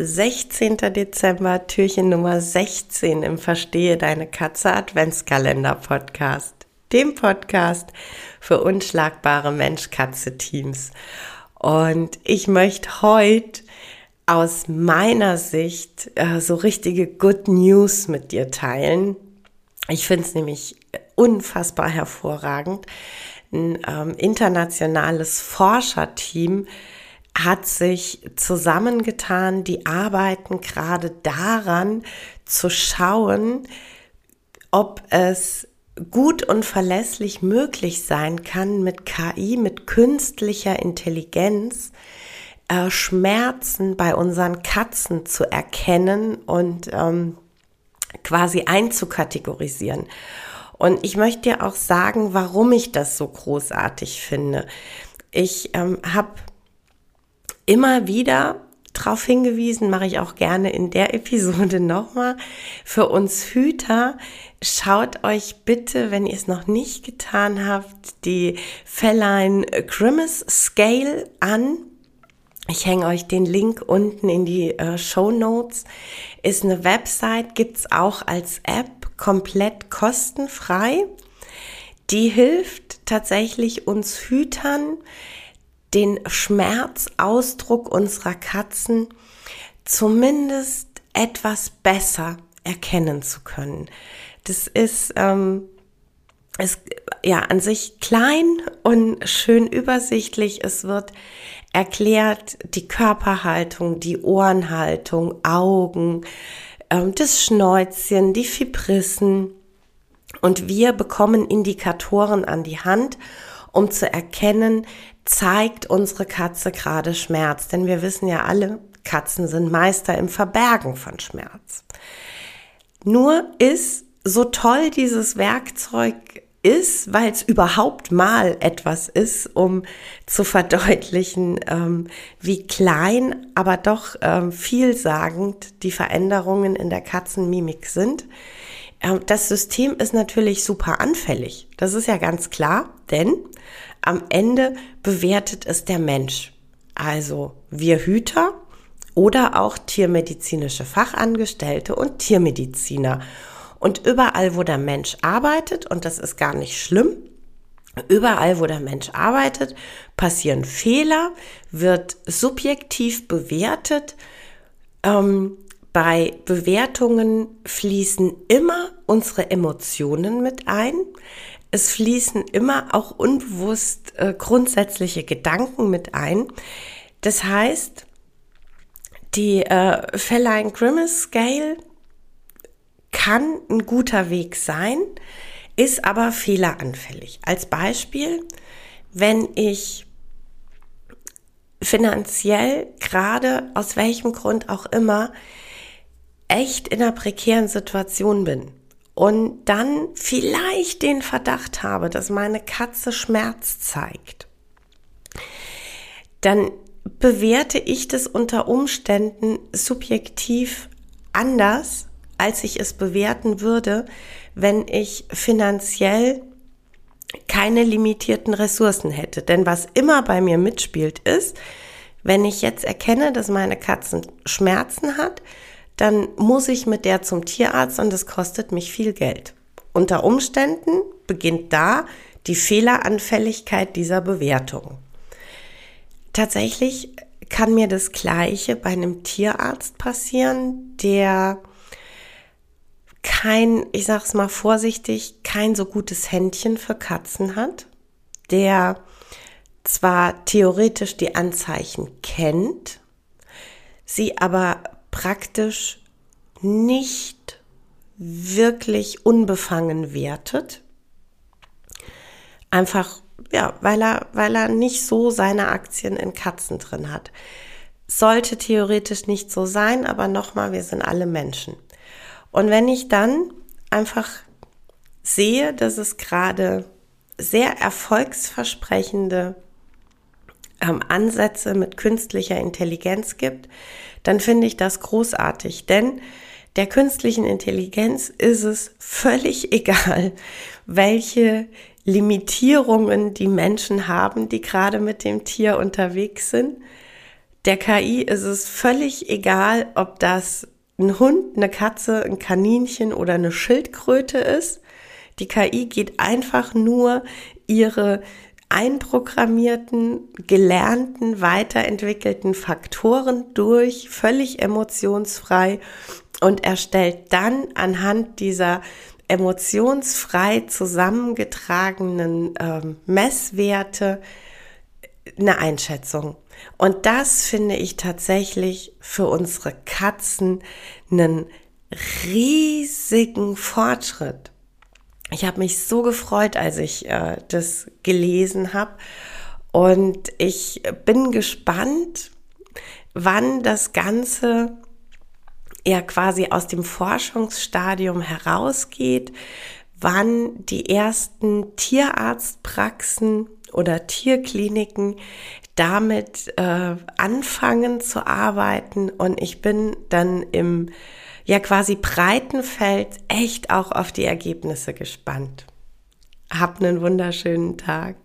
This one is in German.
16. Dezember, Türchen Nummer 16 im Verstehe deine Katze Adventskalender Podcast. Dem Podcast für unschlagbare Mensch-Katze-Teams. Und ich möchte heute aus meiner Sicht äh, so richtige Good News mit dir teilen. Ich finde es nämlich unfassbar hervorragend. Ein ähm, internationales Forscherteam hat sich zusammengetan, die arbeiten gerade daran zu schauen, ob es gut und verlässlich möglich sein kann, mit KI, mit künstlicher Intelligenz, äh, Schmerzen bei unseren Katzen zu erkennen und ähm, quasi einzukategorisieren. Und ich möchte dir auch sagen, warum ich das so großartig finde. Ich ähm, habe immer wieder darauf hingewiesen, mache ich auch gerne in der Episode nochmal. Für uns Hüter, schaut euch bitte, wenn ihr es noch nicht getan habt, die Feline Grimace Scale an. Ich hänge euch den Link unten in die äh, Show Notes. Ist eine Website, gibt's auch als App, komplett kostenfrei. Die hilft tatsächlich uns Hütern, den Schmerzausdruck unserer Katzen zumindest etwas besser erkennen zu können. Das ist, ähm, ist ja an sich klein und schön übersichtlich. Es wird erklärt die Körperhaltung, die Ohrenhaltung, Augen, ähm, das Schnäuzchen, die Fibrissen. Und wir bekommen Indikatoren an die Hand, um zu erkennen, zeigt unsere Katze gerade Schmerz. Denn wir wissen ja alle, Katzen sind Meister im Verbergen von Schmerz. Nur ist so toll dieses Werkzeug ist, weil es überhaupt mal etwas ist, um zu verdeutlichen, ähm, wie klein, aber doch ähm, vielsagend die Veränderungen in der Katzenmimik sind. Ähm, das System ist natürlich super anfällig. Das ist ja ganz klar, denn am Ende bewertet es der Mensch. Also wir Hüter oder auch tiermedizinische Fachangestellte und Tiermediziner. Und überall, wo der Mensch arbeitet, und das ist gar nicht schlimm, überall, wo der Mensch arbeitet, passieren Fehler, wird subjektiv bewertet. Ähm, bei Bewertungen fließen immer unsere Emotionen mit ein es fließen immer auch unbewusst äh, grundsätzliche Gedanken mit ein. Das heißt, die äh, Feline Grimace Scale kann ein guter Weg sein, ist aber fehleranfällig. Als Beispiel, wenn ich finanziell gerade aus welchem Grund auch immer echt in einer prekären Situation bin und dann vielleicht den Verdacht habe, dass meine Katze Schmerz zeigt, dann bewerte ich das unter Umständen subjektiv anders, als ich es bewerten würde, wenn ich finanziell keine limitierten Ressourcen hätte. Denn was immer bei mir mitspielt ist, wenn ich jetzt erkenne, dass meine Katze Schmerzen hat, dann muss ich mit der zum Tierarzt und das kostet mich viel Geld. Unter Umständen beginnt da die Fehleranfälligkeit dieser Bewertung. Tatsächlich kann mir das Gleiche bei einem Tierarzt passieren, der kein, ich sag's mal vorsichtig, kein so gutes Händchen für Katzen hat, der zwar theoretisch die Anzeichen kennt, sie aber praktisch nicht wirklich unbefangen wertet. Einfach, ja, weil er, weil er nicht so seine Aktien in Katzen drin hat. Sollte theoretisch nicht so sein, aber nochmal, wir sind alle Menschen. Und wenn ich dann einfach sehe, dass es gerade sehr erfolgsversprechende ähm, Ansätze mit künstlicher Intelligenz gibt, dann finde ich das großartig. Denn der künstlichen Intelligenz ist es völlig egal, welche Limitierungen die Menschen haben, die gerade mit dem Tier unterwegs sind. Der KI ist es völlig egal, ob das ein Hund, eine Katze, ein Kaninchen oder eine Schildkröte ist. Die KI geht einfach nur ihre einprogrammierten, gelernten, weiterentwickelten Faktoren durch, völlig emotionsfrei und erstellt dann anhand dieser emotionsfrei zusammengetragenen äh, Messwerte eine Einschätzung. Und das finde ich tatsächlich für unsere Katzen einen riesigen Fortschritt. Ich habe mich so gefreut, als ich äh, das gelesen habe. Und ich bin gespannt, wann das Ganze ja quasi aus dem Forschungsstadium herausgeht, wann die ersten Tierarztpraxen oder Tierkliniken damit äh, anfangen zu arbeiten und ich bin dann im ja quasi breiten Feld echt auch auf die Ergebnisse gespannt. Hab einen wunderschönen Tag.